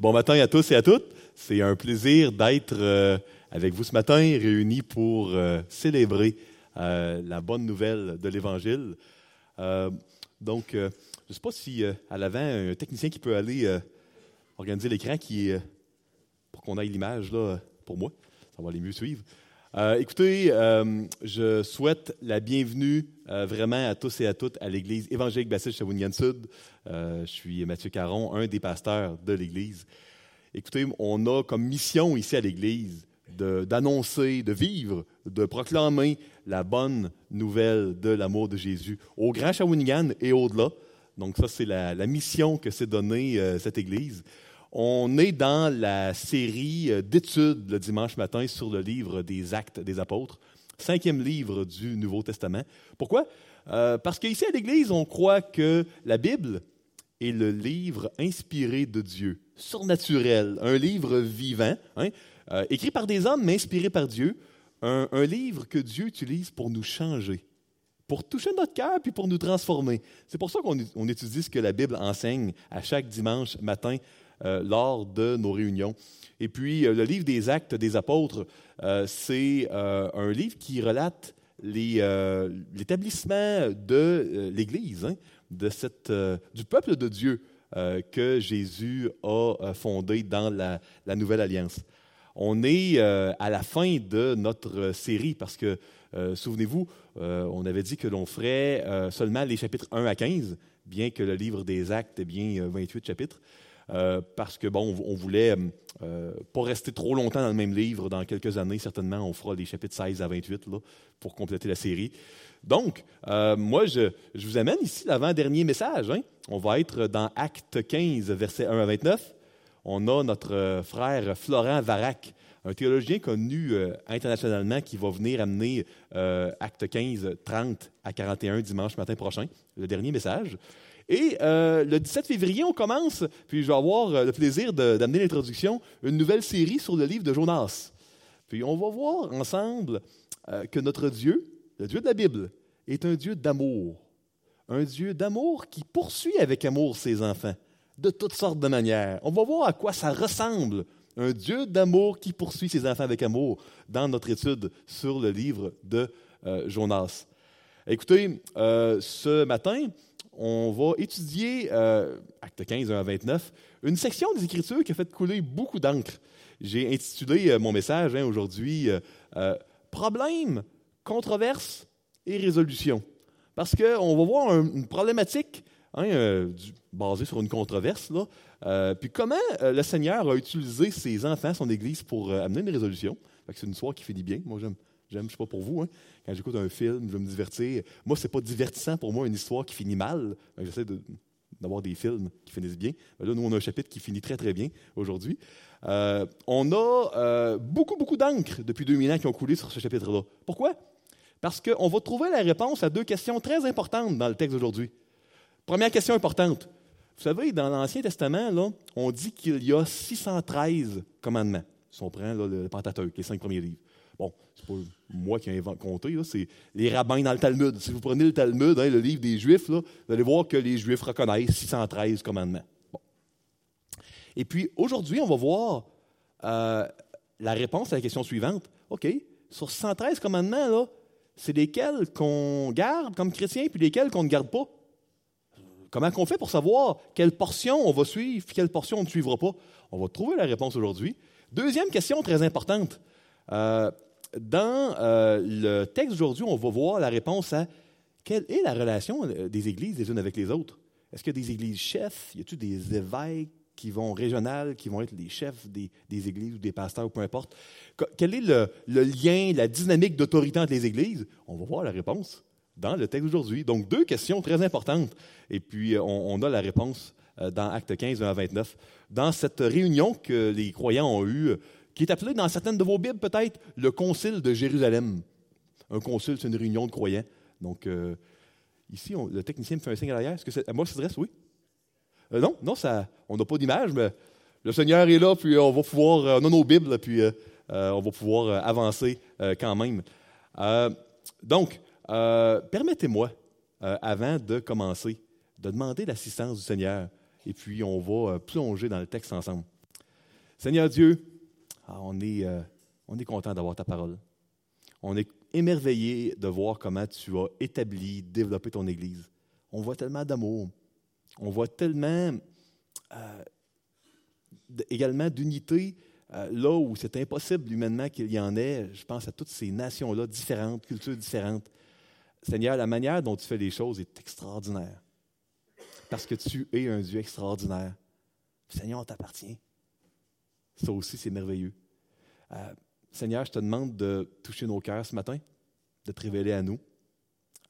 Bon matin à tous et à toutes. C'est un plaisir d'être euh, avec vous ce matin, réunis pour euh, célébrer euh, la bonne nouvelle de l'Évangile. donc, je ne sais pas si à l'avant, un technicien qui peut aller organiser l'écran qui pour qu'on aille l'image là pour moi. Ça va aller mieux suivre. Écoutez, je souhaite la bienvenue vraiment à tous et à toutes à l'Église évangélique Baptiste Shawinigan Sud. je suis Mathieu Caron, un des pasteurs de l'Église. Écoutez, on a comme mission ici à l'Église d'annoncer, de, vivre, de proclamer la bonne nouvelle de l'amour de Jésus au Grand Shawinigan et au-delà. Donc ça, c'est la, mission que s'est donnée euh, cette Église. On est dans la série euh, d'études le dimanche matin sur le livre des Actes des Apôtres, cinquième livre du Nouveau Testament. Pourquoi? Euh, parce qu'ici à l'Église, on croit que la Bible est le livre inspiré de Dieu surnaturel, un livre vivant, hein, euh, écrit par des hommes, mais inspiré par Dieu, un, livre que Dieu utilise pour nous changer, pour toucher notre cœur, puis pour nous transformer. C'est pour ça qu'on étudie ce que la Bible enseigne à chaque dimanche matin euh, lors de nos réunions. Et puis, euh, le livre des actes des apôtres, c'est un livre qui relate l'établissement de l'Église, hein, de du peuple de Dieu. Euh, que Jésus a euh, fondé dans la, Nouvelle Alliance. On est euh, à la fin de notre série parce que, souvenez-vous, on avait dit que l'on ferait seulement les chapitres 1 à 15, bien que le livre des Actes ait bien 28 chapitres. Parce que, bon, on, voulait pas rester trop longtemps dans le même livre. Dans quelques années, certainement, on fera les chapitres 16 à 28 là, pour compléter la série. Donc, moi, je, je, vous amène ici l'avant-dernier message. Hein? On va être dans Acte 15, versets 1 à 29. On a notre euh, frère Florent Varac, un théologien connu euh, internationalement qui va venir amener euh, Acte 15, 30 à 41 dimanche matin prochain, le dernier message. Et le 17 février, on commence, puis je vais avoir le plaisir d'amener l'introduction, une nouvelle série sur le livre de Jonas. Puis on va voir ensemble que notre Dieu, le Dieu de la Bible, est un Dieu d'amour un Dieu d'amour qui poursuit avec amour ses enfants, de toutes sortes de manières. On va voir à quoi ça ressemble, un Dieu d'amour qui poursuit ses enfants avec amour, dans notre étude sur le livre de euh, Jonas. Écoutez, euh, ce matin, on va étudier, euh, acte 15, 1 à 29, une section des Écritures qui a fait couler beaucoup d'encre. J'ai intitulé mon message hein, aujourd'hui Problème, controverse et résolution. Parce qu'on va voir une problématique hein, euh, basée sur une controverse. Euh, puis comment euh, le Seigneur a utilisé ses enfants, son Église, pour amener une résolution? C'est une histoire qui finit bien. Moi, j'aime. J'aime, je sais pas pour vous, hein. quand j'écoute un film, je veux me divertir. Moi, c'est pas divertissant pour moi une histoire qui finit mal. J'essaie d'avoir des films qui finissent bien. là, nous, on a un chapitre qui finit très, très bien aujourd'hui. on a beaucoup, beaucoup d'encre depuis 2000 ans qui ont coulé sur ce chapitre-là. Pourquoi? Parce qu'on va trouver la réponse à deux questions très importantes dans le texte d'aujourd'hui. Première question importante. Vous savez, dans l'Ancien Testament, on dit qu'il y a 613 commandements. Si on prend le Pentateuque, les cinq premiers livres. Bon, c'est pas moi qui ai compté, c'est les rabbins dans le Talmud. Si vous prenez le Talmud, hein, le livre des Juifs, là, vous allez voir que les Juifs reconnaissent 613 commandements. Et puis, aujourd'hui, on va voir euh, la réponse à la question suivante. OK, sur 613 commandements, là, c'est lesquels qu'on garde comme chrétien puis lesquels qu'on ne garde pas? Comment on fait pour savoir quelle portion on va suivre et quelle portion on ne suivra pas? On va trouver la réponse aujourd'hui. Deuxième question très importante. Euh, dans euh, le texte d'aujourd'hui, on va voir la réponse à quelle est la relation euh, des églises les unes avec les autres? Est-ce qu'il y a des églises chefs? Y a-t-il des évêques? qui vont régionales, qui vont être les chefs des, églises ou des pasteurs, ou peu importe? Quel est le, lien, la dynamique d'autorité entre les églises? On va voir la réponse dans le texte d'aujourd'hui. Donc, deux questions très importantes. Et puis, on, a la réponse euh, dans Acte 15, 1 à 29. Dans cette réunion que les croyants ont eue, qui est appelée dans certaines de vos Bibles peut-être le Concile de Jérusalem. Un concile, c'est une réunion de croyants. Donc, euh, ici, le technicien me fait un signe à l'arrière. Est-ce que c'est à moi ça s'adresse? Oui? Euh, non, non, ça, on n'a pas d'image, mais le Seigneur est là, puis on va pouvoir, euh, on a nos Bibles, puis euh, on va pouvoir avancer quand même. donc, permettez-moi, avant de commencer, de demander l'assistance du Seigneur, et puis on va plonger dans le texte ensemble. Seigneur Dieu, on est, euh, on est content d'avoir ta parole. On est émerveillé de voir comment tu as établi, développé ton Église. On voit tellement d'amour. On voit tellement euh, également d'unité euh, là où c'est impossible humainement qu'il y en ait. Je pense à toutes ces nations-là différentes, cultures différentes. Seigneur, la manière dont tu fais les choses est extraordinaire. Parce que tu es un Dieu extraordinaire. Seigneur, on t'appartient. Ça aussi, c'est merveilleux. Euh, Seigneur, je te demande de toucher nos cœurs ce matin, de te révéler à nous,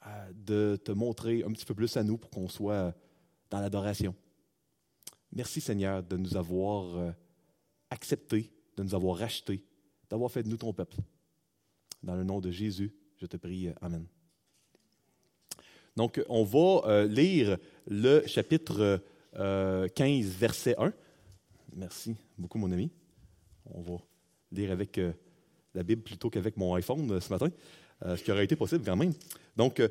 euh, de te montrer un petit peu plus à nous pour qu'on soit dans l'adoration. Merci Seigneur de nous avoir euh, acceptés, de nous avoir rachetés, d'avoir fait de nous ton peuple. Dans le nom de Jésus, je te prie. Amen. Donc, on va lire le chapitre 15, verset 1. Merci beaucoup, mon ami. On va lire avec euh, la Bible plutôt qu'avec mon iPhone euh, ce matin, euh, ce qui aurait été possible quand même. Donc,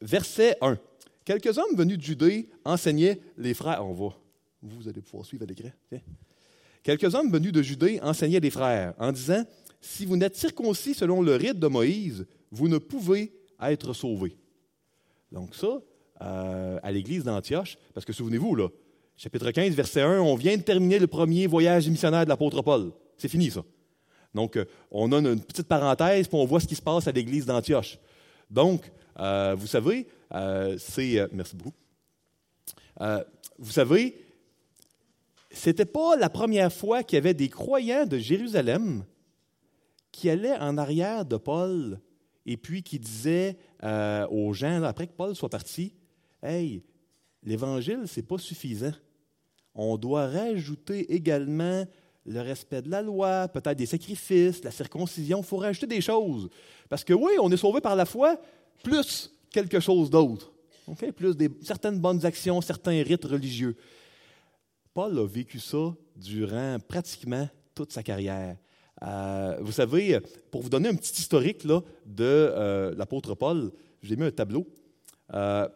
verset 1. Quelques hommes venus de Judée enseignaient les frères. On va. Vous allez pouvoir suivre à l'écran. Quelques hommes venus de Judée enseignaient les frères en disant Si vous n'êtes circoncis selon le rite de Moïse, vous ne pouvez être sauvés. Donc, ça, à l'église d'Antioche, parce que souvenez-vous, là, chapitre 15, verset 1, on vient de terminer le premier voyage missionnaire de l'apôtre Paul. C'est fini, ça. Donc, euh, on a une petite parenthèse, puis on voit ce qui se passe à l'église d'Antioche. Donc, euh, vous savez, euh, c'est. merci beaucoup. vous savez, c'était pas la première fois qu'il y avait des croyants de Jérusalem qui allaient en arrière de Paul et puis qui disaient aux gens, après que Paul soit parti, Hey, l'Évangile, ce n'est pas suffisant. On doit rajouter également le respect de la loi, peut-être des sacrifices, la circoncision. Il faut rajouter des choses. Parce que oui, on est sauvé par la foi, plus quelque chose d'autre. Plus certaines bonnes actions, certains rites religieux. Paul a vécu ça durant pratiquement toute sa carrière. Euh, vous savez, pour vous donner un petit historique là, de euh, l'apôtre Paul, j'ai mis un tableau. Euh,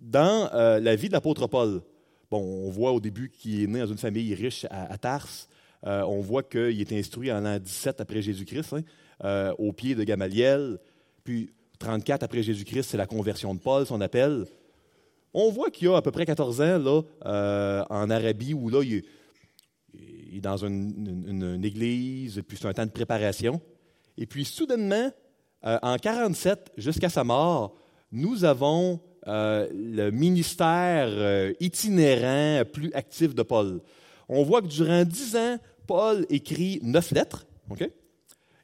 dans euh, la vie de l'apôtre Paul, bon, on voit au début qu'il est né dans une famille riche à, Tarse. Euh, on voit qu'il est instruit en l'an 17 après Jésus-Christ, hein, euh, au pied de Gamaliel. Puis 34 après Jésus-Christ, c'est la conversion de Paul, son appel. On voit qu'il a à peu près 14 ans là, en Arabie, où là, il est, dans une, église, puis c'est un temps de préparation. Et puis, soudainement, en 47, jusqu'à sa mort, nous avons euh, le ministère euh, itinérant plus actif de Paul. On voit que durant dix ans, Paul écrit neuf lettres.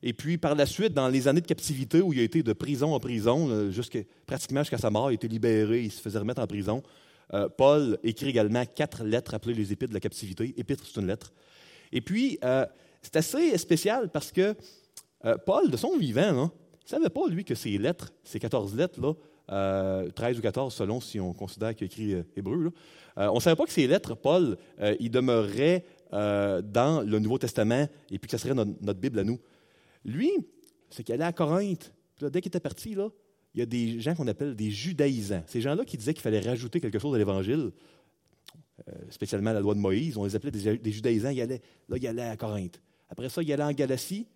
Et puis, par la suite, dans les années de captivité où il a été de prison en prison, euh, pratiquement jusqu'à sa mort, il a été libéré, il se faisait remettre en prison. Paul écrit également quatre lettres appelées les Épîtres de la captivité. Épître, c'est une lettre. Et puis, c'est assez spécial parce que Paul, de son vivant, il ne savait pas, lui, que ces lettres, ces 14 lettres-là, 13 euh, ou 14 selon si on considère qu'il écrit euh, hébreu. Euh, on ne savait pas que ces lettres, Paul, il demeurait dans le Nouveau Testament et puis que ce serait notre, Bible à nous. Lui, c'est qu'il allait à Corinthe. dès qu'il était parti, il y a des gens qu'on appelle des judaïsants. Ces gens-là qui disaient qu'il fallait rajouter quelque chose à l'Évangile, spécialement la loi de Moïse, on les appelait des, judaïsants. Il allait, là, il allait à Corinthe. Après ça, il allait en Galatie.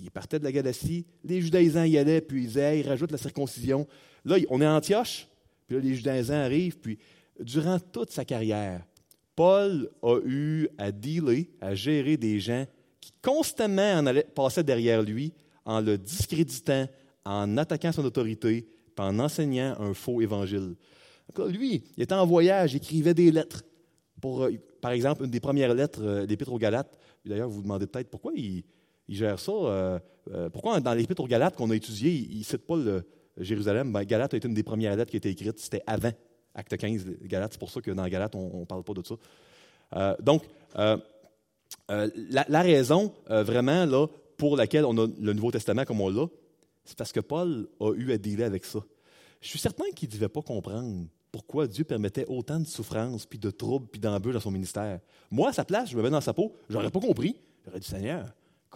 Il partait de la Galatie. Les judaïsants y allaient, puis ils disaient, ils rajoutent la circoncision. Là, on est à Antioche, puis là, les Judaïsants arrivent, puis durant toute sa carrière, Paul a eu à dealer, à gérer des gens qui constamment en allaient, passaient derrière lui en le discréditant, en attaquant son autorité, puis en enseignant un faux évangile. Lui, il était en voyage, il écrivait des lettres. Pour, euh, par exemple, une des premières lettres, euh, l'Épître aux Galates. D'ailleurs, vous vous demandez peut-être pourquoi il, gère ça. Euh, pourquoi dans l'Épître aux Galates qu'on a étudié, il ne cite pas le, Jérusalem, ben, Galate a été une des premières lettres qui a été écrite. C'était avant Acte 15, Galate. C'est pour ça que dans Galate, on ne parle pas de ça. Euh, donc, euh, euh, la, raison vraiment là, pour laquelle on a le Nouveau Testament comme on l'a, c'est parce que Paul a eu à dealer avec ça. Je suis certain qu'il ne devait pas comprendre pourquoi Dieu permettait autant de souffrances, puis de troubles, puis d'embûches dans son ministère. Moi, à sa place, je me mets dans sa peau, j'aurais pas compris. J'aurais dit, Seigneur,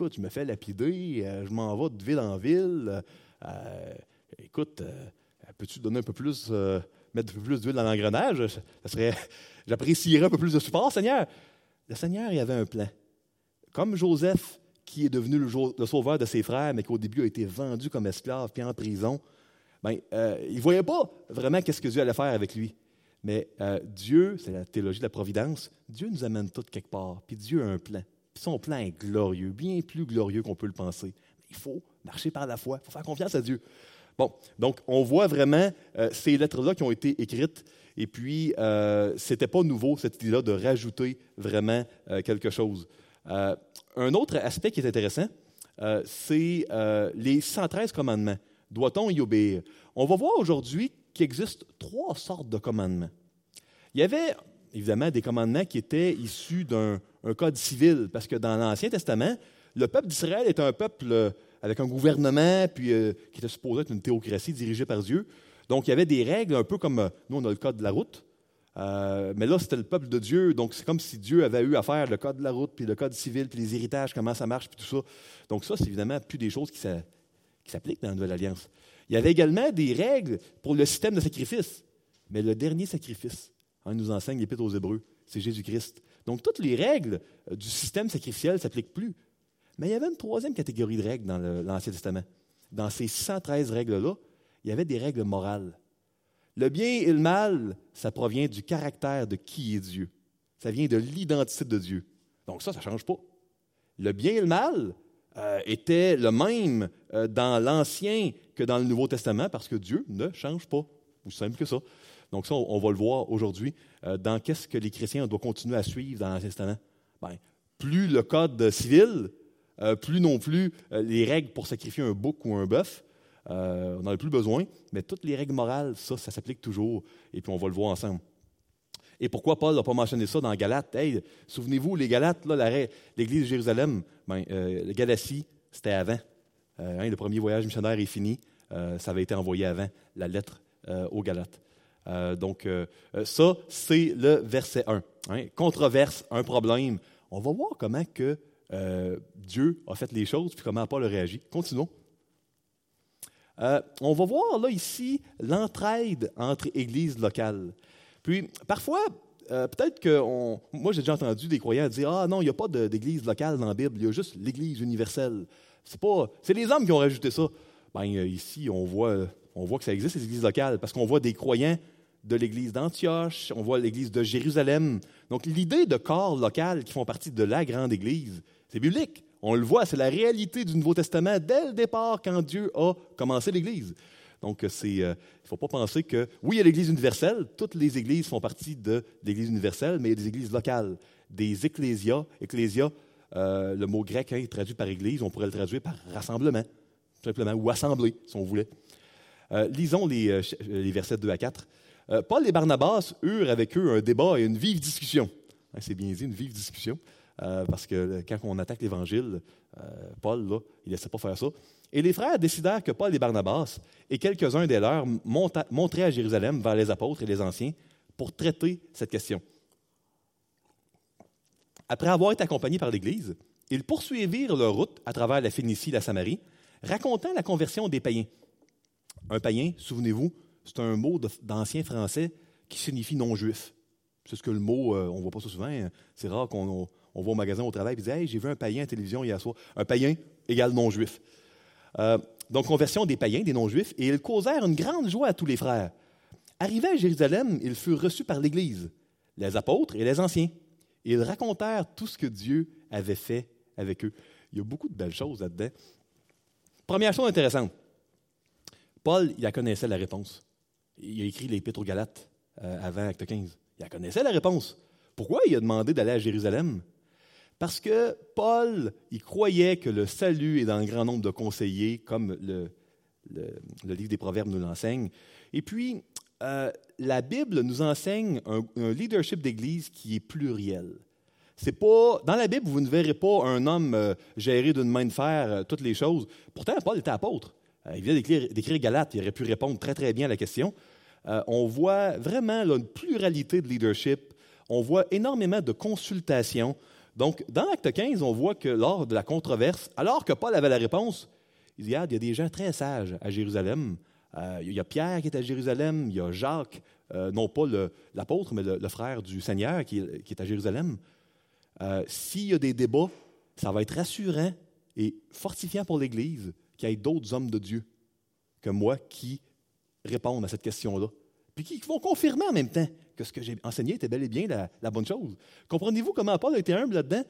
écoute, je me fais lapider, je m'en vais de ville en ville, écoute, euh, peux-tu donner un peu plus, euh, mettre un peu plus d'huile dans l'engrenage? Ça serait, j'apprécierais un peu plus de support, Seigneur. Le Seigneur, il avait un plan. comme Joseph, qui est devenu le, sauveur de ses frères, mais qui au début a été vendu comme esclave puis en prison, ben, euh, il ne voyait pas vraiment qu'est-ce que Dieu allait faire avec lui. Mais euh, Dieu, c'est la théologie de la providence, Dieu nous amène tous quelque part, puis Dieu a un plan. Son plan est glorieux, bien plus glorieux qu'on peut le penser. Il faut marcher par la foi, il faut faire confiance à Dieu. Bon, donc on voit vraiment euh, ces lettres-là qui ont été écrites, et puis euh, ce n'était pas nouveau, cette idée-là, de rajouter vraiment quelque chose. un autre aspect qui est intéressant, c'est les 113 commandements. Doit-on y obéir? On va voir aujourd'hui qu'il existe trois sortes de commandements. Il y avait évidemment des commandements qui étaient issus d'un code civil, parce que dans l'Ancien Testament, le peuple d'Israël est un peuple euh, avec un gouvernement, puis euh, qui était supposé être une théocratie dirigée par Dieu. Donc, il y avait des règles, un peu comme euh, nous, on a le code de la route. mais là, c'était le peuple de Dieu, donc c'est comme si Dieu avait eu à faire le code de la route, puis le code civil, puis les héritages, comment ça marche, puis tout ça. Donc ça, c'est évidemment plus des choses qui s'appliquent dans la Nouvelle Alliance. Il y avait également des règles pour le système de sacrifice. Mais le dernier sacrifice, on nous enseigne l'Épître aux Hébreux, c'est Jésus-Christ. Donc, toutes les règles euh, du système sacrificiel ne s'appliquent plus. Mais il y avait une troisième catégorie de règles dans l'Ancien Testament. Dans ces 113 règles-là, il y avait des règles morales. Le bien et le mal, ça provient du caractère de qui est Dieu. Ça vient de l'identité de Dieu. Donc ça, ça ne change pas. Le bien et le mal, euh, était le même euh, dans l'Ancien que dans le Nouveau Testament parce que Dieu ne change pas. Aussi simple que ça. Donc ça, on, va le voir aujourd'hui euh, dans qu'est-ce que les chrétiens doivent continuer à suivre dans l'Ancien Testament. Ben, plus le code civil, plus non plus les règles pour sacrifier un bouc ou un bœuf. on n'en a plus besoin, mais toutes les règles morales, ça, ça s'applique toujours. Et puis on va le voir ensemble. Et pourquoi Paul n'a pas mentionné ça dans Galates? Hey, souvenez-vous, les Galates, l'Église de Jérusalem, ben, euh, Galatie, c'était avant. Euh, le premier voyage missionnaire est fini. Euh, ça avait été envoyé avant, la lettre aux Galates. Donc, ça, c'est le verset 1. Hein. controverse, un problème. On va voir comment que Dieu a fait les choses, puis comment Paul a réagi. Continuons. on va voir là ici l'entraide entre églises locales. Puis, parfois, euh, peut-être que moi, j'ai déjà entendu des croyants dire Ah non, il n'y a pas d'église locale dans la Bible, il y a juste l'église universelle. C'est pas, c'est les hommes qui ont rajouté ça. Ben, euh, ici, on voit, on voit que ça existe, les églises locales, parce qu'on voit des croyants de l'église d'Antioche, on voit l'église de Jérusalem. Donc, l'idée de corps local qui font partie de la grande église, c'est biblique. On le voit, c'est la réalité du Nouveau Testament dès le départ quand Dieu a commencé l'Église. Donc, il ne faut pas penser que, oui, il y a l'Église universelle, toutes les églises font partie de l'Église universelle, mais il y a des églises locales, des ecclésias. Ecclésia, euh, le mot grec hein, est traduit par église, on pourrait le traduire par rassemblement, tout simplement, ou assemblée, si on voulait. Euh, lisons les, les, versets 2 à 4. Paul et Barnabas eurent avec eux un débat et une vive discussion. Hein, c'est bien dit, une vive discussion. Euh, parce que quand on attaque l'Évangile, euh, Paul, là, il ne laissait pas faire ça. Et les frères décidèrent que Paul et Barnabas et quelques-uns des leurs monteraient à Jérusalem vers les apôtres et les anciens pour traiter cette question. Après avoir été accompagnés par l'Église, ils poursuivirent leur route à travers la Phénicie et la Samarie, racontant la conversion des païens. Un païen, souvenez-vous, c'est un mot d'ancien français qui signifie non-juif. C'est ce que le mot, euh, on ne voit pas ça souvent, hein. c'est rare qu'on on va au magasin au travail et dit Hey, j'ai vu un païen à la télévision hier soir. Un païen égale non-juif. Euh, donc, conversion des païens, des non-juifs, et ils causèrent une grande joie à tous les frères. Arrivés à Jérusalem, ils furent reçus par l'Église, les apôtres et les anciens. Et ils racontèrent tout ce que Dieu avait fait avec eux. Il y a beaucoup de belles choses là-dedans. Première chose intéressante. Paul, il connaissait la réponse. Il a écrit l'Épître aux Galates euh, avant Acte 15. Il connaissait la réponse. Pourquoi il a demandé d'aller à Jérusalem? Parce que Paul, il croyait que le salut est dans un grand nombre de conseillers, comme le, livre des Proverbes nous l'enseigne. Et puis, euh, la Bible nous enseigne un, leadership d'Église qui est pluriel. C'est pas dans la Bible, vous ne verrez pas un homme euh, gérer d'une main de fer toutes les choses. Pourtant, Paul était apôtre. il vient d'écrire Galate, il aurait pu répondre très très bien à la question. On voit vraiment une pluralité de leadership. On voit énormément de consultations. Donc, dans l'acte 15, on voit que lors de la controverse, alors que Paul avait la réponse, il dit, il y a des gens très sages à Jérusalem. Euh, il y a Pierre qui est à Jérusalem, il y a Jacques, euh, non pas l'apôtre, mais le, frère du Seigneur qui, est à Jérusalem. Euh, s'il y a des débats, ça va être rassurant et fortifiant pour l'Église qu'il y ait d'autres hommes de Dieu que moi qui répondent à cette question-là. Puis qui vont confirmer en même temps que ce que j'ai enseigné était bel et bien la, bonne chose. Comprenez-vous comment Paul a été humble là-dedans?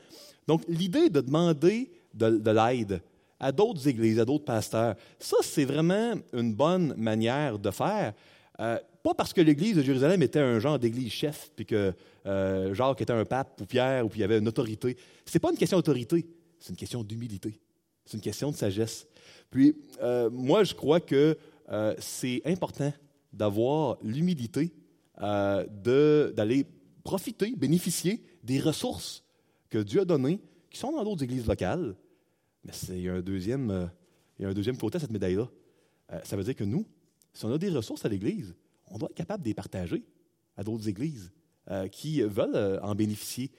Donc, l'idée de demander de, l'aide à d'autres églises, à d'autres pasteurs, ça, c'est vraiment une bonne manière de faire. Euh, pas parce que l'Église de Jérusalem était un genre d'église chef, puis que euh, Jacques était un pape ou Pierre, ou puis il y avait une autorité. Ce n'est pas une question d'autorité, c'est une question d'humilité. C'est une question de sagesse. Puis, euh, moi, je crois que euh, c'est important d'avoir l'humilité d'aller profiter, bénéficier des ressources que Dieu a données, qui sont dans d'autres églises locales. Mais il y a un deuxième, il y a un deuxième côté à cette médaille-là. ça veut dire que nous, si on a des ressources à l'Église, on doit être capable de les partager à d'autres églises euh, qui veulent euh, en bénéficier.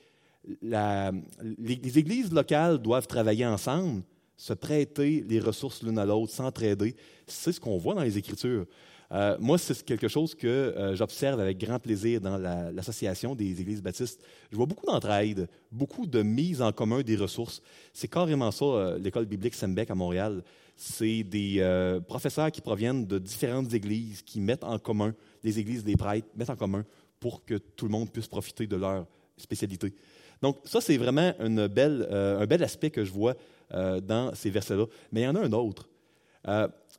les, églises locales doivent travailler ensemble, se prêter les ressources l'une à l'autre, s'entraider. C'est ce qu'on voit dans les Écritures. Euh, moi, c'est quelque chose que j'observe avec grand plaisir dans l'association des églises baptistes. Je vois beaucoup d'entraide, beaucoup de mise en commun des ressources. C'est carrément ça, l'école biblique Sembec à Montréal c'est des euh, professeurs qui proviennent de différentes églises qui mettent en commun, les églises des prêtres mettent en commun pour que tout le monde puisse profiter de leur spécialité. Donc, ça, c'est vraiment euh, un bel aspect que je vois euh, dans ces versets-là. Mais il y en a un autre.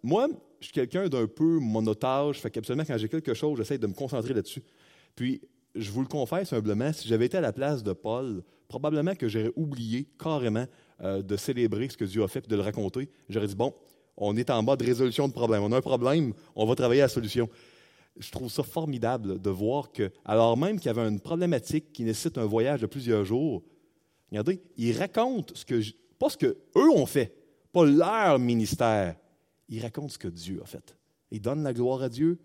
moi, je suis quelqu'un d'un peu monotage, fait qu'absolument, quand j'ai quelque chose, j'essaie de me concentrer là-dessus. Puis, je vous le confesse humblement, si j'avais été à la place de Paul, probablement que j'aurais oublié carrément euh, de célébrer ce que Dieu a fait et de le raconter. J'aurais dit, bon, on est en mode résolution de problème. On a un problème, on va travailler à la solution. Je trouve ça formidable de voir que, alors même qu'il y avait une problématique qui nécessite un voyage de plusieurs jours, regardez, ils racontent ce que, pas ce qu'eux ont fait, pas leur ministère, ils racontent ce que Dieu a fait. Ils donnent la gloire à Dieu,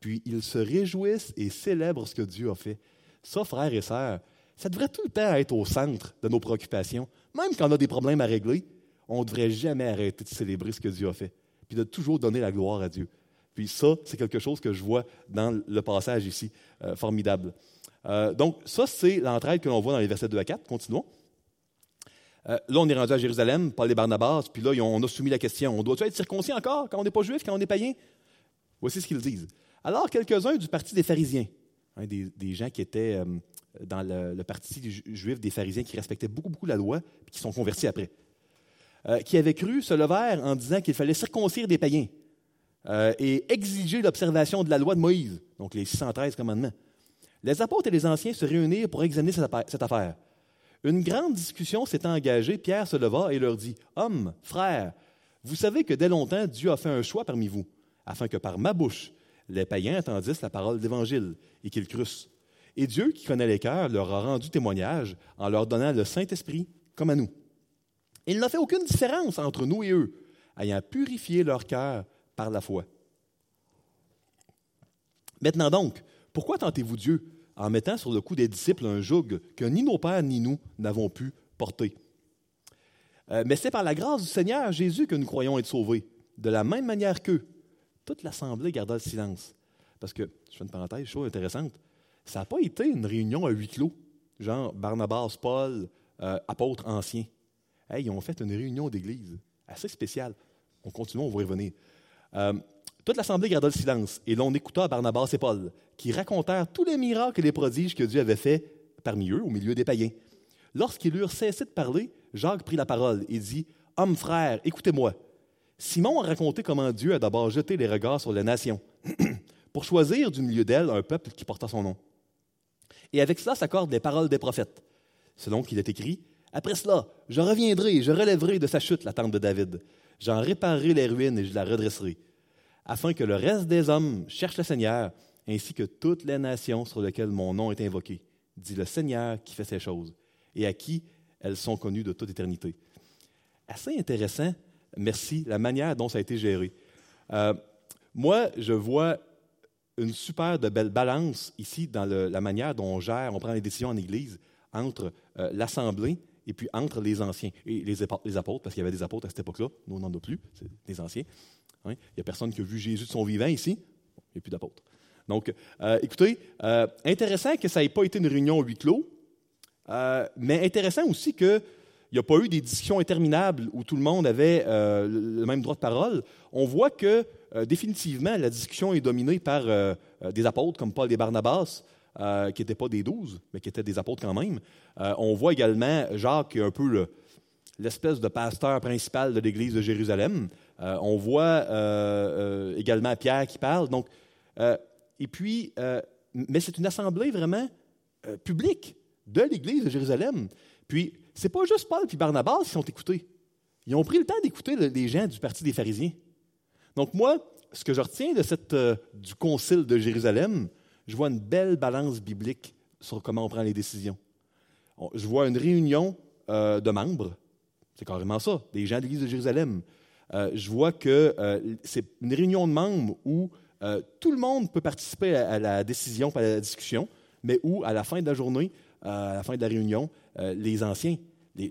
puis ils se réjouissent et célèbrent ce que Dieu a fait. Ça, frères et sœurs, ça devrait tout le temps être au centre de nos préoccupations. Même quand on a des problèmes à régler, on ne devrait jamais arrêter de célébrer ce que Dieu a fait, puis de toujours donner la gloire à Dieu. Puis ça, c'est quelque chose que je vois dans le passage ici, euh, formidable. Euh, donc, ça, c'est l'entraide que l'on voit dans les versets 2 à 4. Continuons. Euh, là, on est rendu à Jérusalem, Paul et Barnabas, puis là, on a soumis la question on doit-tu être circoncis encore quand on n'est pas juif, quand on est païen? Voici ce qu'ils disent. Alors, quelques-uns du parti des pharisiens, hein, des, gens qui étaient dans le, parti juif des pharisiens qui respectaient beaucoup, beaucoup la loi, et qui sont convertis après, euh, qui avaient cru se levèrent en disant qu'il fallait circoncire des païens euh, et exiger l'observation de la loi de Moïse, donc les 613 commandements. Les apôtres et les anciens se réunirent pour examiner cette affaire. Une grande discussion s'est engagée. Pierre se leva et leur dit Hommes, frères, vous savez que dès longtemps Dieu a fait un choix parmi vous, afin que par ma bouche les païens attendissent la parole d'Évangile et qu'ils crussent. Et Dieu, qui connaît les cœurs, leur a rendu témoignage en leur donnant le Saint-Esprit comme à nous. Il n'a fait aucune différence entre nous et eux, ayant purifié leur cœur par la foi. Maintenant donc, pourquoi tentez-vous Dieu en mettant sur le cou des disciples un joug que ni nos pères ni nous n'avons pu porter? Euh, mais c'est par la grâce du Seigneur Jésus que nous croyons être sauvés. De la même manière qu'eux, toute l'assemblée garda le silence. Parce que, je fais une parenthèse, chose intéressante, ça n'a pas été une réunion à huis clos, genre Barnabas, Paul, euh, apôtres anciens. ils ont fait une réunion d'église assez spéciale. On continue, on va y revenir. Euh, toute l'assemblée garda le silence et l'on écouta Barnabas et Paul, qui racontèrent tous les miracles et les prodiges que Dieu avait faits parmi eux, au milieu des païens. Lorsqu'ils eurent cessé de parler, Jacques prit la parole et dit Hommes, frères, écoutez-moi. Simon a raconté comment Dieu a d'abord jeté les regards sur les nations pour choisir du milieu d'elles un peuple qui porta son nom. Et avec cela s'accordent les paroles des prophètes. Selon qu'il est écrit, Après cela, je reviendrai et je relèverai de sa chute la tente de David. J'en réparerai les ruines et je la redresserai, afin que le reste des hommes cherche le Seigneur, ainsi que toutes les nations sur lesquelles mon nom est invoqué, dit le Seigneur qui fait ces choses, et à qui elles sont connues de toute éternité. Assez intéressant, merci, la manière dont ça a été géré. Euh, moi, je vois une super de belle balance ici dans la manière dont on gère, on prend les décisions en Église entre euh, l'Assemblée et puis entre les anciens et les, les apôtres, parce qu'il y avait des apôtres à cette époque-là, nous on n'en a plus, c'est des anciens. Hein? Il n'y a personne qui a vu Jésus de son vivant ici, il n'y a plus d'apôtres. Donc, euh, écoutez, euh, intéressant que ça n'ait pas été une réunion au huis clos, mais intéressant aussi qu'il n'y a pas eu des discussions interminables où tout le monde avait euh, le même droit de parole. On voit que euh, définitivement, la discussion est dominée par euh, des apôtres comme Paul et Barnabas, qui n'étaient pas des douze, mais qui étaient des apôtres quand même. on voit également Jacques, qui est un peu l'espèce de pasteur principal de l'Église de Jérusalem. On voit également Pierre qui parle. Et puis, mais c'est une assemblée vraiment publique de l'Église de Jérusalem. Puis, c'est pas juste Paul et Barnabas qui sont écoutés. Ils ont pris le temps d'écouter les gens du parti des pharisiens. Donc moi, ce que je retiens de cette, euh, du concile de Jérusalem, je vois une belle balance biblique sur comment on prend les décisions. je vois une réunion euh, de membres, c'est carrément ça, des gens de l'Église de Jérusalem. Euh, je vois que c'est une réunion de membres où tout le monde peut participer à, la décision, à la discussion, mais où, à la fin de la journée, à la fin de la réunion, euh, les anciens, les,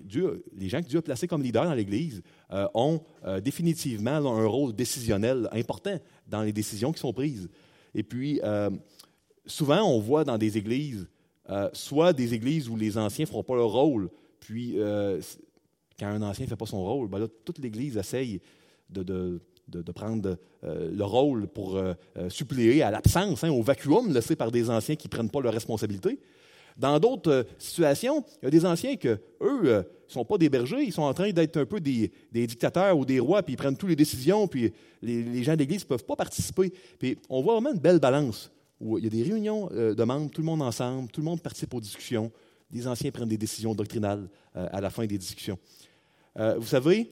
gens que Dieu a placés comme leaders dans l'Église, euh, ont euh, définitivement un rôle décisionnel important dans les décisions qui sont prises. Et puis, souvent, on voit dans des églises, soit des églises où les anciens ne feront pas leur rôle, puis quand un ancien ne fait pas son rôle, ben là, toute l'Église essaye de, de, de, prendre le rôle pour suppléer à l'absence, hein, au vacuum laissé par des anciens qui ne prennent pas leurs responsabilités. Dans d'autres euh, situations, il y a des anciens que, eux, ne euh, sont pas des bergers, ils sont en train d'être un peu des, dictateurs ou des rois, puis ils prennent toutes les décisions, puis les, gens de l'Église ne peuvent pas participer. Puis on voit vraiment une belle balance, où il y a des réunions euh, de membres, tout le monde ensemble, tout le monde participe aux discussions, les anciens prennent des décisions doctrinales à la fin des discussions. vous savez,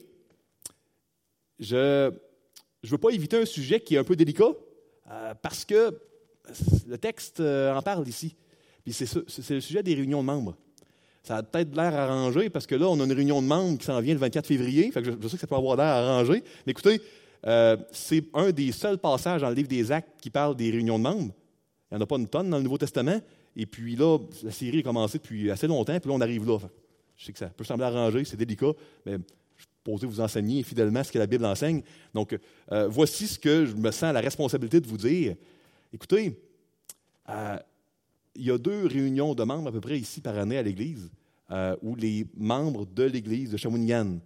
je ne veux pas éviter un sujet qui est un peu délicat, parce que le texte en parle ici. Puis c'est, le sujet des réunions de membres. Ça a peut-être l'air arrangé parce que là, on a une réunion de membres qui s'en vient le 24 février. Que je, sais que ça peut avoir l'air arrangé. Mais écoutez, euh, c'est un des seuls passages dans le livre des Actes qui parle des réunions de membres. Il n'y en a pas une tonne dans le Nouveau Testament. Et puis là, la série a commencé depuis assez longtemps, puis là, on arrive là. je sais que ça peut sembler arrangé, c'est délicat, mais je posé vous enseigner fidèlement ce que la Bible enseigne. Donc, euh, voici ce que je me sens la responsabilité de vous dire. Écoutez, euh, il y a deux réunions de membres à peu près ici par année à l'Église, euh, où les membres de l'Église de Shawinigan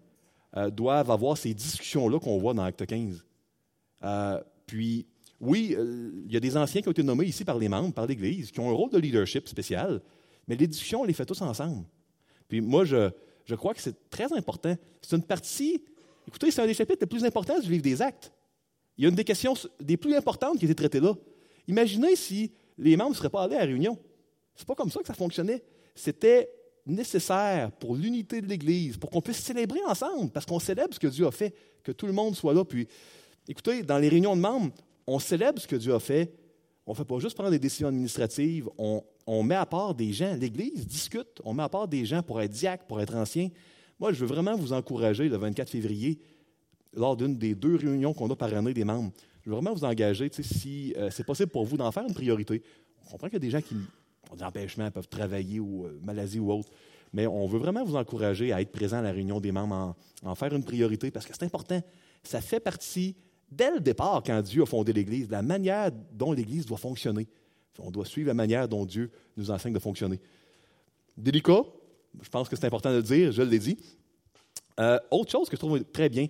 doivent avoir ces discussions-là qu'on voit dans Acte 15. Euh, puis, oui, il y a des anciens qui ont été nommés ici par les membres, par l'Église, qui ont un rôle de leadership spécial, mais les discussions, on les fait tous ensemble. Puis moi, je, je crois que c'est très important. C'est une partie, écoutez, c'est un des chapitres les plus importants du livre des Actes. Il y a une des questions des plus importantes qui a été traitée là. Imaginez si les membres ne seraient pas allés à la réunion. C'est pas comme ça que ça fonctionnait. C'était nécessaire pour l'unité de l'Église, pour qu'on puisse célébrer ensemble, parce qu'on célèbre ce que Dieu a fait, que tout le monde soit là. Puis, écoutez, dans les réunions de membres, on célèbre ce que Dieu a fait. On ne fait pas juste prendre des décisions administratives, on, met à part des gens. L'Église discute, on met à part des gens pour être diacre, pour être ancien. Moi, je veux vraiment vous encourager le 24 février, lors d'une des deux réunions qu'on a par année des membres, je veux vraiment vous engager, si euh, c'est possible pour vous d'en faire une priorité. On comprend qu'il y a des gens qui ont des empêchements, peuvent travailler ou euh, ou autre, mais on veut vraiment vous encourager à être présent à la réunion des membres, en faire une priorité, parce que c'est important. Ça fait partie, dès le départ, quand Dieu a fondé l'Église, la manière dont l'Église doit fonctionner. On doit suivre la manière dont Dieu nous enseigne de fonctionner. Délicat, je pense que c'est important de le dire, je l'ai dit. Euh, autre chose que je trouve très bien,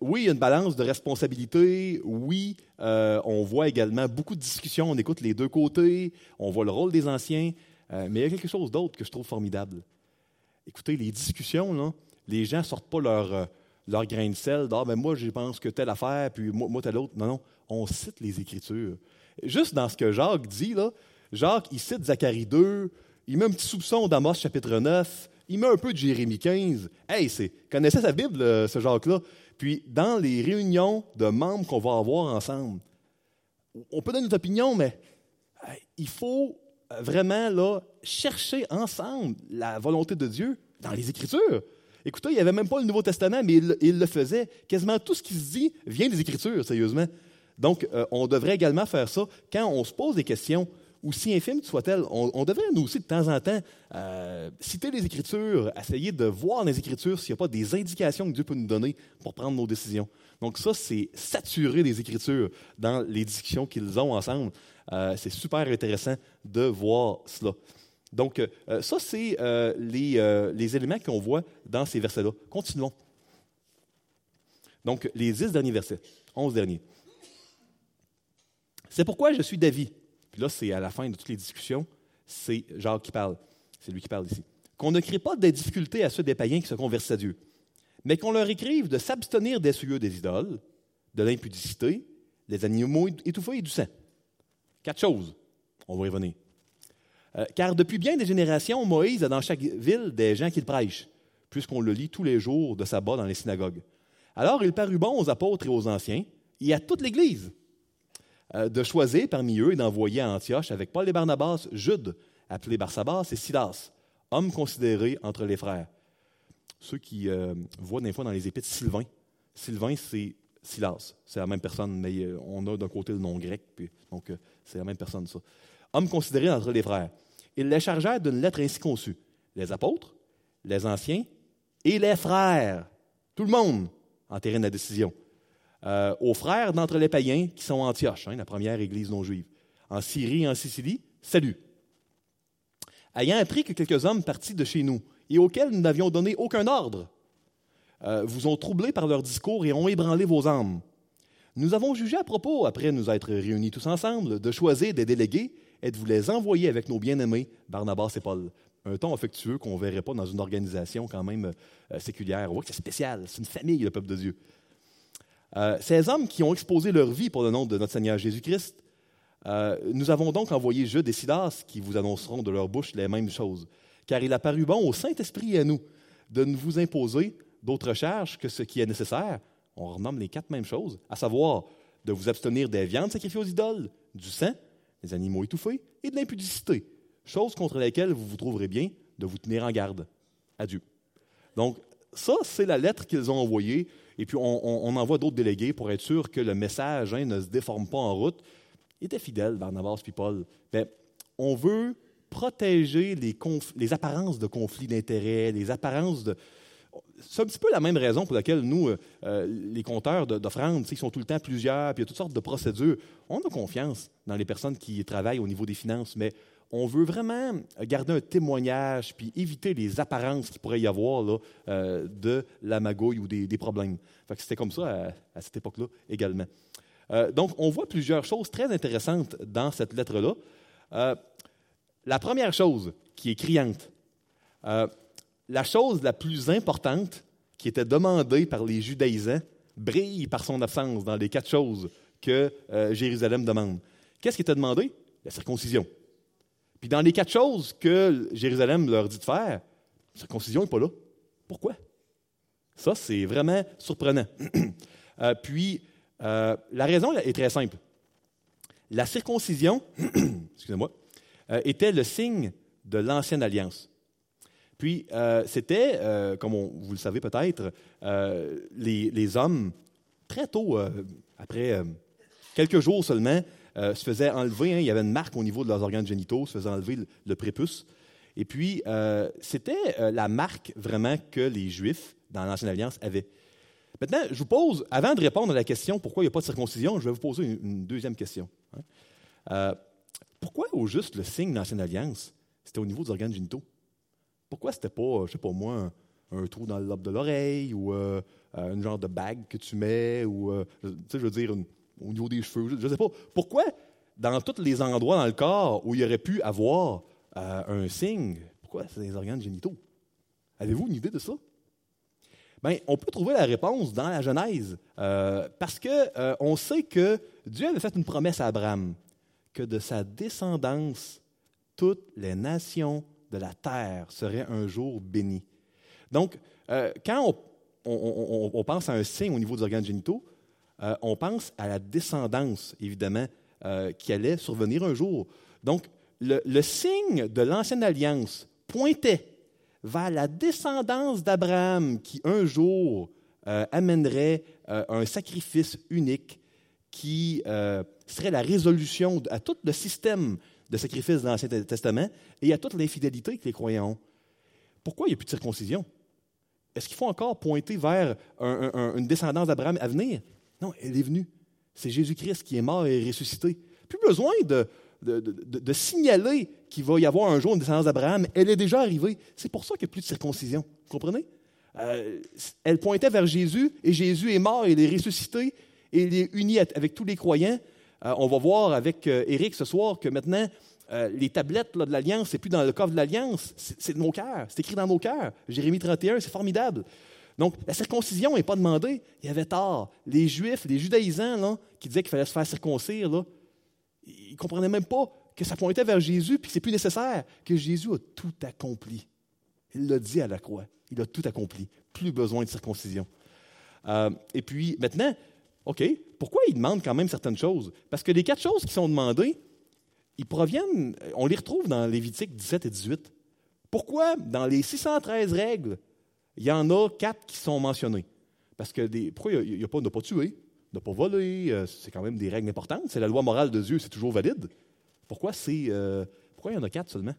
oui, il y a une balance de responsabilité. Oui, euh, on voit également beaucoup de discussions. On écoute les deux côtés. On voit le rôle des anciens. Euh, mais il y a quelque chose d'autre que je trouve formidable. Écoutez, les discussions, les gens ne sortent pas leur, leur grain de sel. Ah, ben moi, je pense que telle affaire, puis moi, telle autre. Non, non. On cite les Écritures. Juste dans ce que Jacques dit, là, Jacques, il cite Zacharie 2, il met un petit soupçon d'Amos chapitre 9, il met un peu de Jérémie 15. Hey, c'est connaissait sa Bible, ce Jacques-là? Puis, dans les réunions de membres qu'on va avoir ensemble, on peut donner notre opinion, mais il faut vraiment là, chercher ensemble la volonté de Dieu dans les Écritures. Écoutez, il n'y avait même pas le Nouveau Testament, mais il, le faisait. Quasiment tout ce qui se dit vient des Écritures, sérieusement. Donc, euh, on devrait également faire ça quand on se pose des questions aussi infime soit-elle, on, devrait nous aussi de temps en temps euh, citer les Écritures, essayer de voir dans les Écritures s'il n'y a pas des indications que Dieu peut nous donner pour prendre nos décisions. Donc ça, c'est saturer les Écritures dans les discussions qu'ils ont ensemble. Euh, c'est super intéressant de voir cela. Donc, euh, ça, c'est euh, les, euh, les, éléments qu'on voit dans ces versets-là. Continuons. Donc, les dix derniers versets, onze derniers. C'est pourquoi je suis d'avis. Puis là, c'est à la fin de toutes les discussions, c'est Jacques qui parle. C'est lui qui parle ici. Qu'on ne crée pas des difficultés à ceux des païens qui se convertissent à Dieu, mais qu'on leur écrive de s'abstenir des souillures des idoles, de l'impudicité, des animaux étouffés et du sang. Quatre choses. On va y revenir. Euh, car depuis bien des générations, Moïse a dans chaque ville des gens qu'il prêche, puisqu'on le lit tous les jours de sabbat dans les synagogues. Alors il parut bon aux apôtres et aux anciens, et à toute l'Église, euh, de choisir parmi eux et d'envoyer à Antioche avec Paul et Barnabas Jude, appelé Barsabas, et Silas, hommes considérés entre les frères. Ceux qui euh, voient des fois dans les épîtres Sylvain. Sylvain, c'est Silas. C'est la même personne, mais on a d'un côté le nom grec, puis, donc c'est la même personne, ça. Hommes considérés entre les frères. Ils les chargèrent d'une lettre ainsi conçue. Les apôtres, les anciens et les frères. Tout le monde enterrait la décision. Euh, aux frères d'entre les païens qui sont Antioche, hein, la première église non juive. En Syrie et en Sicile, salut. Ayant appris que quelques hommes partis de chez nous et auxquels nous n'avions donné aucun ordre, euh, vous ont troublés par leur discours et ont ébranlé vos âmes. Nous avons jugé à propos, après nous être réunis tous ensemble, de choisir des délégués et de vous les envoyer avec nos bien-aimés? Barnabas et Paul. Un ton affectueux qu'on ne verrait pas dans une organisation quand même euh, séculière. On voit que c'est spécial, c'est une famille, le peuple de Dieu. Euh, ces hommes qui ont exposé leur vie pour le nom de notre Seigneur Jésus-Christ, euh, nous avons donc envoyé Jude et Silas qui vous annonceront de leur bouche les mêmes choses. Car il a paru bon au Saint-Esprit et à nous de ne vous imposer d'autres charges que ce qui est nécessaire. On renomme les quatre mêmes choses, à savoir de vous abstenir des viandes sacrifiées aux idoles, du sang, des animaux étouffés et de l'impudicité, choses contre lesquelles vous vous trouverez bien de vous tenir en garde. Adieu. Donc, ça, c'est la lettre qu'ils ont envoyée. Et puis, on, envoie d'autres délégués pour être sûr que le message hein, ne se déforme pas en route. Ils étaient fidèles, Barnabas et Paul. Mais on veut protéger les, les apparences de conflits d'intérêts, les apparences de, c'est un petit peu la même raison pour laquelle nous, euh, euh, les compteurs d'offrandes, ils sont tout le temps plusieurs, puis il y a toutes sortes de procédures. On a confiance dans les personnes qui travaillent au niveau des finances, mais on veut vraiment garder un témoignage puis éviter les apparences qu'il pourrait y avoir euh, de la magouille ou des, problèmes. C'était comme ça à, cette époque-là également. donc, on voit plusieurs choses très intéressantes dans cette lettre-là. la première chose qui est criante, la chose la plus importante qui était demandée par les judaïsants brille par son absence dans les quatre choses que euh, Jérusalem demande. Qu'est-ce qui était demandé? La circoncision. Puis dans les quatre choses que Jérusalem leur dit de faire, la circoncision n'est pas là. Pourquoi? Ça, c'est vraiment surprenant. Euh, puis, euh, la raison est très simple. La circoncision, excusez-moi, était le signe de l'ancienne alliance. Puis, euh, c'était, euh, comme vous le savez peut-être, euh, les, hommes, très tôt, après quelques jours seulement, se faisaient enlever, hein, il y avait une marque au niveau de leurs organes génitaux, se faisaient enlever le, prépuce. Et puis, c'était la marque vraiment que les Juifs, dans l'Ancienne Alliance, avaient. Maintenant, je vous pose, avant de répondre à la question pourquoi il n'y a pas de circoncision, je vais vous poser une, deuxième question. Hein. pourquoi, au juste, le signe de l'Ancienne Alliance, c'était au niveau des organes génitaux? Pourquoi c'était pas, je sais pas moi, un, trou dans le lobe de l'oreille ou euh, euh, une genre de bague que tu mets ou, euh, tu sais, je veux dire, au niveau des cheveux, je ne sais pas. Pourquoi, dans tous les endroits dans le corps où il y aurait pu avoir un signe, pourquoi c'est les organes génitaux? Avez-vous une idée de ça? Bien, on peut trouver la réponse dans la Genèse, parce qu'on on sait que Dieu avait fait une promesse à Abraham, que de sa descendance, toutes les nations de la terre serait un jour béni. Donc, euh, quand on, pense à un signe au niveau des organes génitaux, euh, on pense à la descendance, évidemment, euh, qui allait survenir un jour. Donc, le, signe de l'ancienne alliance pointait vers la descendance d'Abraham qui un jour amènerait un sacrifice unique qui serait la résolution à tout le système de sacrifices de l'Ancien Testament et a toute l'infidélité que les croyants ont. Pourquoi il n'y a plus de circoncision? Est-ce qu'il faut encore pointer vers une descendance d'Abraham à venir? Non, elle est venue. C'est Jésus-Christ qui est mort et ressuscité. Plus besoin de, de, signaler qu'il va y avoir un jour une descendance d'Abraham, elle est déjà arrivée. C'est pour ça qu'il n'y a plus de circoncision. Vous comprenez? Euh, elle pointait vers Jésus et Jésus est mort, il est ressuscité et il est uni avec tous les croyants. Euh, on va voir avec euh, Éric ce soir que maintenant, les tablettes de l'Alliance, ce n'est plus dans le coffre de l'Alliance, c'est de nos cœurs, c'est écrit dans nos cœurs. Jérémie 31, c'est formidable. Donc, la circoncision n'est pas demandée. Il y avait tard. Les Juifs, les judaïsens, là, qui disaient qu'il fallait se faire circoncire, ils ne comprenaient même pas que ça pointait vers Jésus, puis que c'est plus nécessaire, que Jésus a tout accompli. Il l'a dit à la croix. Il a tout accompli. Plus besoin de circoncision. Euh, et puis, maintenant, OK, pourquoi il demande quand même certaines choses? Parce que les quatre choses qui sont demandées, ils proviennent, on les retrouve dans Lévitique 17 et 18. Pourquoi, dans les 613 règles, il y en a quatre qui sont mentionnées? Parce que des, pourquoi il n'y a, pas de ne pas tuer, ne pas voler, euh, c'est quand même des règles importantes. C'est la loi morale de Dieu, c'est toujours valide. Pourquoi, c'est, euh, pourquoi il y en a quatre seulement?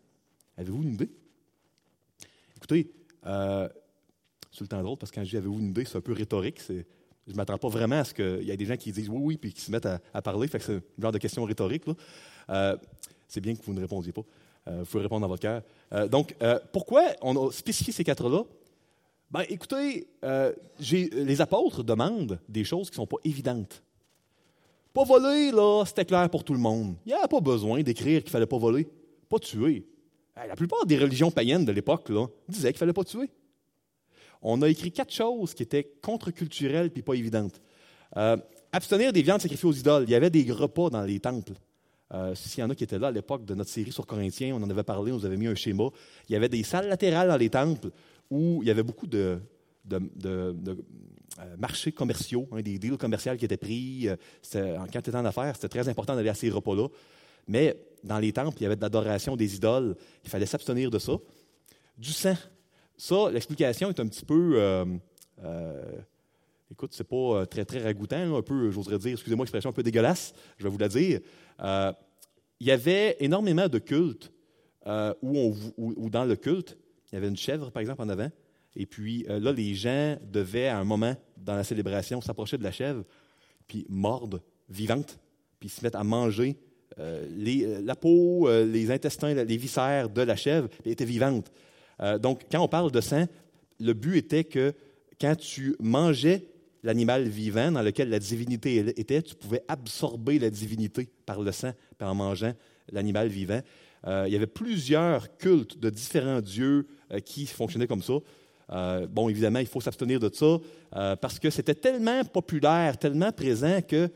Avez-vous une idée? Écoutez, euh, c'est le temps drôle parce que quand je dis avez-vous une idée, c'est un peu rhétorique. Je ne m'attends pas vraiment à ce qu'il y ait des gens qui disent oui, oui, puis qui se mettent à, parler. C'est un genre de question rhétorique. Euh, c'est bien que vous ne répondiez pas. Euh, vous répondre dans votre cœur. Euh, donc, pourquoi on a spécifié ces quatre-là? Ben, écoutez, les apôtres demandent des choses qui ne sont pas évidentes. Pas voler, là, c'était clair pour tout le monde. Il n'y a pas besoin d'écrire qu'il ne fallait pas voler. Pas tuer. La plupart des religions païennes de l'époque disaient qu'il ne fallait pas tuer. On a écrit quatre choses qui étaient contre-culturelles puis pas évidentes. Euh, abstenir des viandes sacrifiées aux idoles. Il y avait des repas dans les temples. Euh, S'il y en a qui étaient là à l'époque de notre série sur Corinthiens, on en avait parlé, on nous avait mis un schéma. Il y avait des salles latérales dans les temples où il y avait beaucoup de, euh, marchés commerciaux, hein, des deals commerciaux qui étaient pris. quand tu étais en affaires, c'était très important d'aller à ces repas-là. Mais dans les temples, il y avait de l'adoration des idoles. Il fallait s'abstenir de ça. Du sang. Ça, l'explication est un petit peu. Euh, euh, écoute, c'est pas euh, très, très ragoûtant, un peu, j'oserais dire, excusez-moi, expression un peu dégueulasse, je vais vous la dire. il y avait énormément de cultes où, dans le culte, il y avait une chèvre, par exemple, en avant. Et puis là, les gens devaient, à un moment dans la célébration, s'approcher de la chèvre, puis mordre vivante, puis se mettre à manger euh, euh, la peau, euh, les intestins, les viscères de la chèvre étaient vivantes. donc, quand on parle de sang, le but était que quand tu mangeais l'animal vivant dans lequel la divinité était, tu pouvais absorber la divinité par le sang, en mangeant l'animal vivant. il y avait plusieurs cultes de différents dieux qui fonctionnaient comme ça. bon, évidemment, il faut s'abstenir de ça parce que c'était tellement populaire, tellement présent que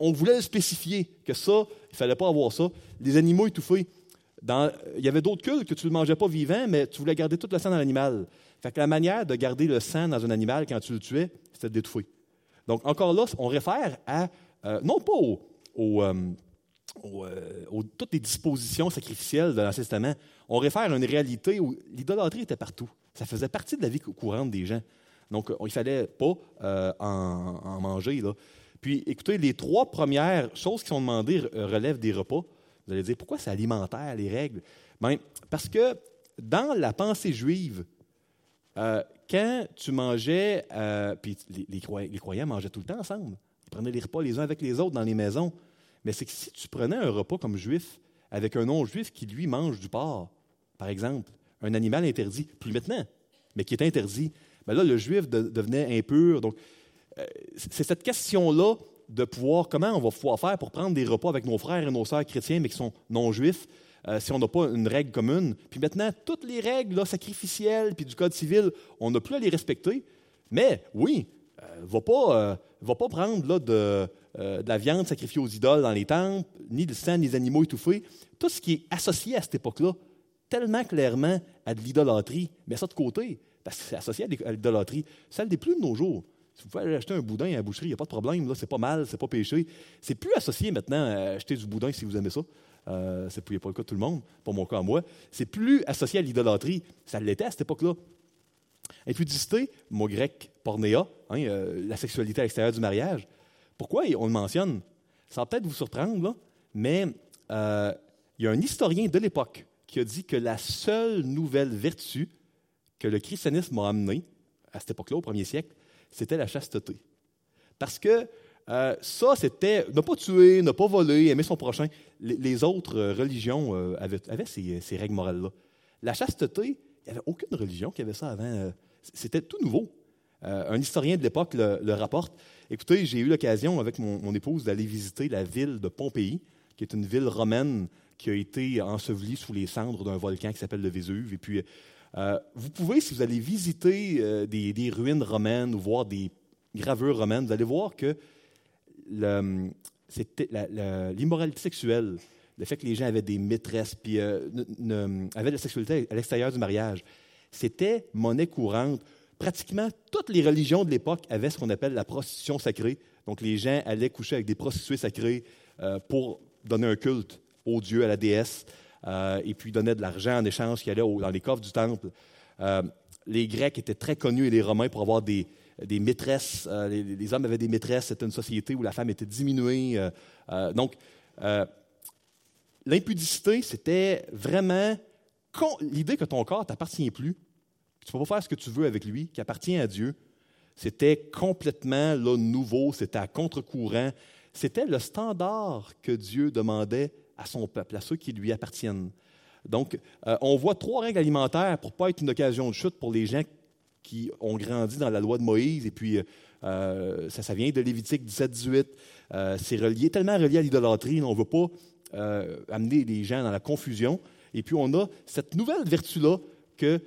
on voulait le spécifier, que ça, il fallait pas avoir ça. Les animaux étouffés. Il y avait d'autres cultes que tu ne mangeais pas vivant, mais tu voulais garder tout le sang dans l'animal. Fait que la manière de garder le sang dans un animal quand tu le tuais, c'était de l'étouffer. Donc, encore là, on réfère à, euh, non pas euh, euh, aux, toutes les dispositions sacrificielles de l'Ancien Testament, on réfère à une réalité où l'idolâtrie était partout. Ça faisait partie de la vie courante des gens. Donc, il ne fallait pas en, manger. Puis, écoutez, les trois premières choses qui sont demandées relèvent des repas. Vous allez dire, pourquoi c'est alimentaire, les règles? Bien, parce que dans la pensée juive, euh, quand tu mangeais, euh, puis les, croyants mangeaient tout le temps ensemble. Ils prenaient les repas les uns avec les autres dans les maisons. Mais c'est que si tu prenais un repas comme juif avec un non-juif qui, lui, mange du porc, par exemple, un animal interdit, plus maintenant, mais qui est interdit, bien là, le juif devenait impur. Donc, euh, c'est cette question-là de pouvoir, comment on va pouvoir faire pour prendre des repas avec nos frères et nos sœurs chrétiens, mais qui sont non-juifs, euh, si on n'a pas une règle commune? Puis maintenant, toutes les règles sacrificielles puis du Code civil, on n'a plus à les respecter. Mais oui, euh, va pas, pas prendre là, de, de, la viande sacrifiée aux idoles dans les temples, ni le sang des animaux étouffés. Tout ce qui est associé à cette époque-là, tellement clairement à de l'idolâtrie, mais ça de côté, parce que c'est associé à l'idolâtrie, celle des plus de nos jours. Vous pouvez acheter un boudin à la boucherie, il n'y a pas de problème. Là, c'est pas mal, c'est pas péché. C'est plus associé maintenant à acheter du boudin si vous aimez ça. Euh, c'est pas le cas de tout le monde, pas mon cas à moi. C'est plus associé à l'idolâtrie. Ça l'était à cette époque-là. Impudicité, mot grec pornéa, hein, euh, la sexualité à l'extérieur du mariage. Pourquoi on le mentionne? Ça va peut-être vous surprendre, mais euh, il y a un historien de l'époque qui a dit que la seule nouvelle vertu que le christianisme a amenée, à cette époque-là, au premier siècle, c'était la chasteté. Parce que euh, ça, c'était ne pas tuer, ne pas voler, aimer son prochain. Les, autres euh, religions euh, avaient, ces, règles morales-là. La chasteté, il n'y avait aucune religion qui avait ça avant. C'était tout nouveau. un historien de l'époque le, rapporte. Écoutez, j'ai eu l'occasion avec mon, épouse d'aller visiter la ville de Pompéi, qui est une ville romaine qui a été ensevelie sous les cendres d'un volcan qui s'appelle le Vésuve. Et puis, vous pouvez, si vous allez visiter des, des, ruines romaines ou voir des gravures romaines, vous allez voir que l'immoralité sexuelle, le fait que les gens avaient des maîtresses, puis euh, avaient de la sexualité à l'extérieur du mariage, c'était monnaie courante. Pratiquement toutes les religions de l'époque avaient ce qu'on appelle la prostitution sacrée. Donc les gens allaient coucher avec des prostituées sacrées euh, pour donner un culte au dieu, à la déesse, euh, et puis donner de l'argent en échange qui allait dans les coffres du temple. les Grecs étaient très connus et les Romains pour avoir des, des maîtresses. Euh, les, hommes avaient des maîtresses. C'était une société où la femme était diminuée. Euh, euh, donc, l'impudicité, c'était vraiment l'idée que ton corps t'appartient plus, tu ne peux pas faire ce que tu veux avec lui, qui appartient à Dieu. C'était complètement là, nouveau, c'était à contre-courant. C'était le standard que Dieu demandait à son peuple, à ceux qui lui appartiennent. Donc, on voit trois règles alimentaires pour ne pas être une occasion de chute pour les gens qui ont grandi dans la loi de Moïse, et puis euh, ça, ça vient de Lévitique 17-18. Euh, c'est relié, tellement relié à l'idolâtrie, on ne veut pas euh, amener les gens dans la confusion. Et puis on a cette nouvelle vertu-là que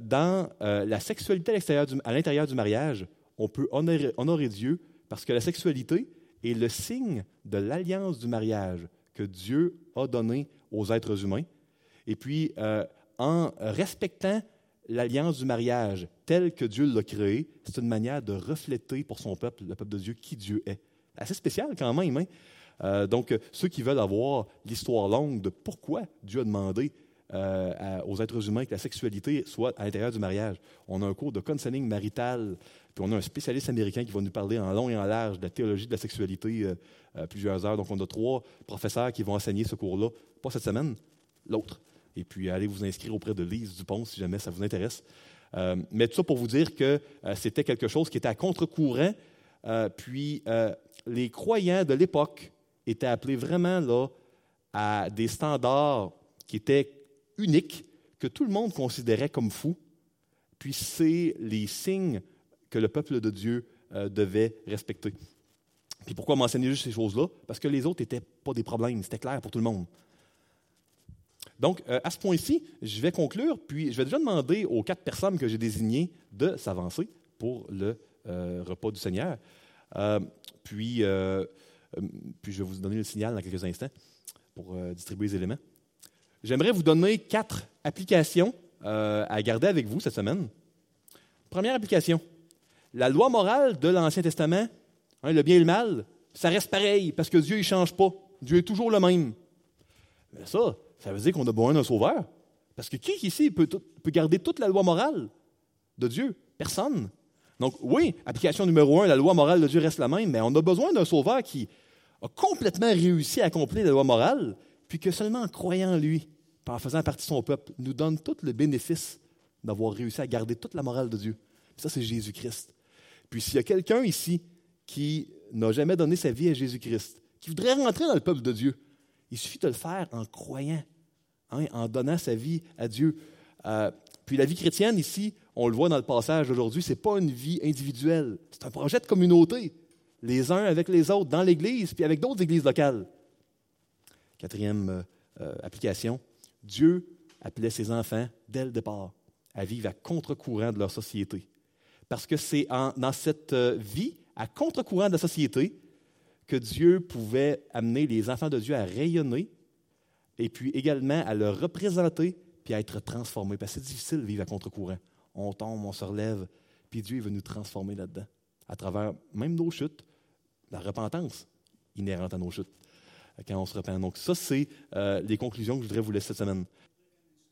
dans la sexualité à l'intérieur du, mariage, on peut honorer Dieu parce que la sexualité est le signe de l'alliance du mariage que Dieu a donné aux êtres humains. Et puis, en respectant l'alliance du mariage telle que Dieu l'a créée, c'est une manière de refléter pour son peuple, le peuple de Dieu, qui Dieu est. Assez spécial quand même. Hein? Euh, donc, ceux qui veulent avoir l'histoire longue de pourquoi Dieu a demandé euh, aux êtres humains que la sexualité soit à l'intérieur du mariage. On a un cours de counseling marital, puis on a un spécialiste américain qui va nous parler en long et en large de la théologie de la sexualité euh, plusieurs heures. Donc, on a trois professeurs qui vont enseigner ce cours-là, pas cette semaine, l'autre et puis allez vous inscrire auprès de Lise Dupont si jamais ça vous intéresse. Euh, mais tout ça pour vous dire que c'était quelque chose qui était à contre-courant. Puis les croyants de l'époque étaient appelés vraiment là, à des standards qui étaient uniques, que tout le monde considérait comme fous. Puis c'est les signes que le peuple de Dieu devait respecter. Puis pourquoi m'enseigner juste ces choses-là? Parce que les autres n'étaient pas des problèmes, c'était clair pour tout le monde. Donc, euh, à ce point-ci, je vais conclure, puis je vais déjà demander aux quatre personnes que j'ai désignées de s'avancer pour le euh, repas du Seigneur. Euh, puis, puis, je vais vous donner le signal dans quelques instants pour distribuer les éléments. J'aimerais vous donner quatre applications à garder avec vous cette semaine. Première application, la loi morale de l'Ancien Testament, hein, le bien et le mal, ça reste pareil parce que Dieu ne change pas. Dieu est toujours le même. Mais ça, ça veut dire qu'on a besoin d'un sauveur. Parce que qui ici peut garder toute la loi morale de Dieu? Personne. Donc oui, application numéro un, la loi morale de Dieu reste la même, mais on a besoin d'un sauveur qui a complètement réussi à accomplir la loi morale, puis que seulement en croyant en lui, en faisant partie de son peuple, nous donne tout le bénéfice d'avoir réussi à garder toute la morale de Dieu. ça, c'est Jésus-Christ. Puis s'il y a quelqu'un ici qui n'a jamais donné sa vie à Jésus-Christ, qui voudrait rentrer dans le peuple de Dieu, il suffit de le faire en croyant, hein, en donnant sa vie à Dieu. Euh, puis la vie chrétienne, ici, on le voit dans le passage d'aujourd'hui, ce n'est pas une vie individuelle, c'est un projet de communauté, les uns avec les autres, dans l'Église, puis avec d'autres églises locales. Quatrième euh, euh, application, Dieu appelait ses enfants, dès le départ, à vivre à contre-courant de leur société. Parce que c'est dans cette vie à contre-courant de la société que Dieu pouvait amener les enfants de Dieu à rayonner et puis également à le représenter puis à être transformés. Parce que c'est difficile de vivre à contre-courant. On tombe, on se relève, puis Dieu veut nous transformer là-dedans, à travers même nos chutes, la repentance inhérente à nos chutes, quand on se. Donc ça, c'est euh, les conclusions que je voudrais vous laisser cette semaine.